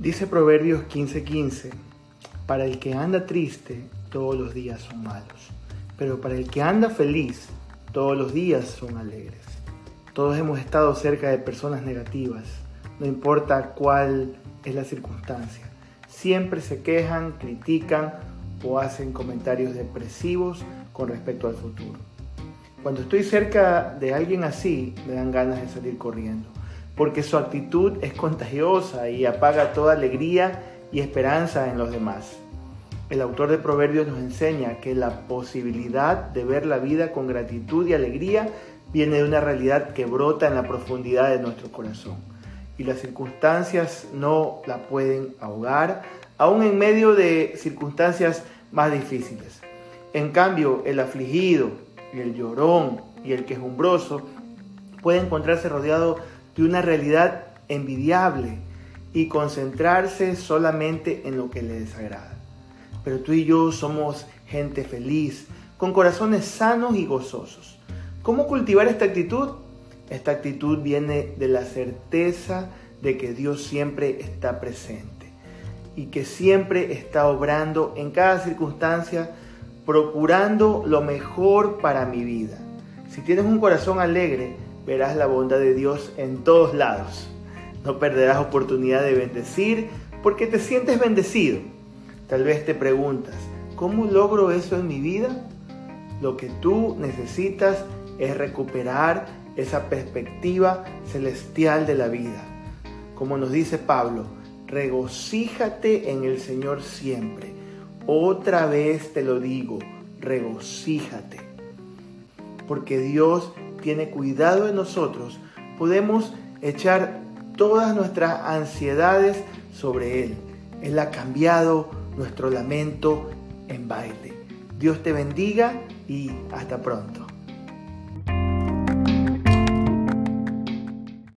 Dice Proverbios 15:15, para el que anda triste, todos los días son malos, pero para el que anda feliz, todos los días son alegres. Todos hemos estado cerca de personas negativas, no importa cuál es la circunstancia. Siempre se quejan, critican o hacen comentarios depresivos con respecto al futuro. Cuando estoy cerca de alguien así, me dan ganas de salir corriendo porque su actitud es contagiosa y apaga toda alegría y esperanza en los demás. El autor de Proverbios nos enseña que la posibilidad de ver la vida con gratitud y alegría viene de una realidad que brota en la profundidad de nuestro corazón. Y las circunstancias no la pueden ahogar, aún en medio de circunstancias más difíciles. En cambio, el afligido, el llorón y el quejumbroso puede encontrarse rodeado de una realidad envidiable y concentrarse solamente en lo que le desagrada. Pero tú y yo somos gente feliz, con corazones sanos y gozosos. ¿Cómo cultivar esta actitud? Esta actitud viene de la certeza de que Dios siempre está presente y que siempre está obrando en cada circunstancia, procurando lo mejor para mi vida. Si tienes un corazón alegre, verás la bondad de Dios en todos lados. No perderás oportunidad de bendecir porque te sientes bendecido. Tal vez te preguntas, ¿cómo logro eso en mi vida? Lo que tú necesitas es recuperar esa perspectiva celestial de la vida. Como nos dice Pablo, regocíjate en el Señor siempre. Otra vez te lo digo, regocíjate. Porque Dios tiene cuidado de nosotros, podemos echar todas nuestras ansiedades sobre Él. Él ha cambiado nuestro lamento en baile. Dios te bendiga y hasta pronto.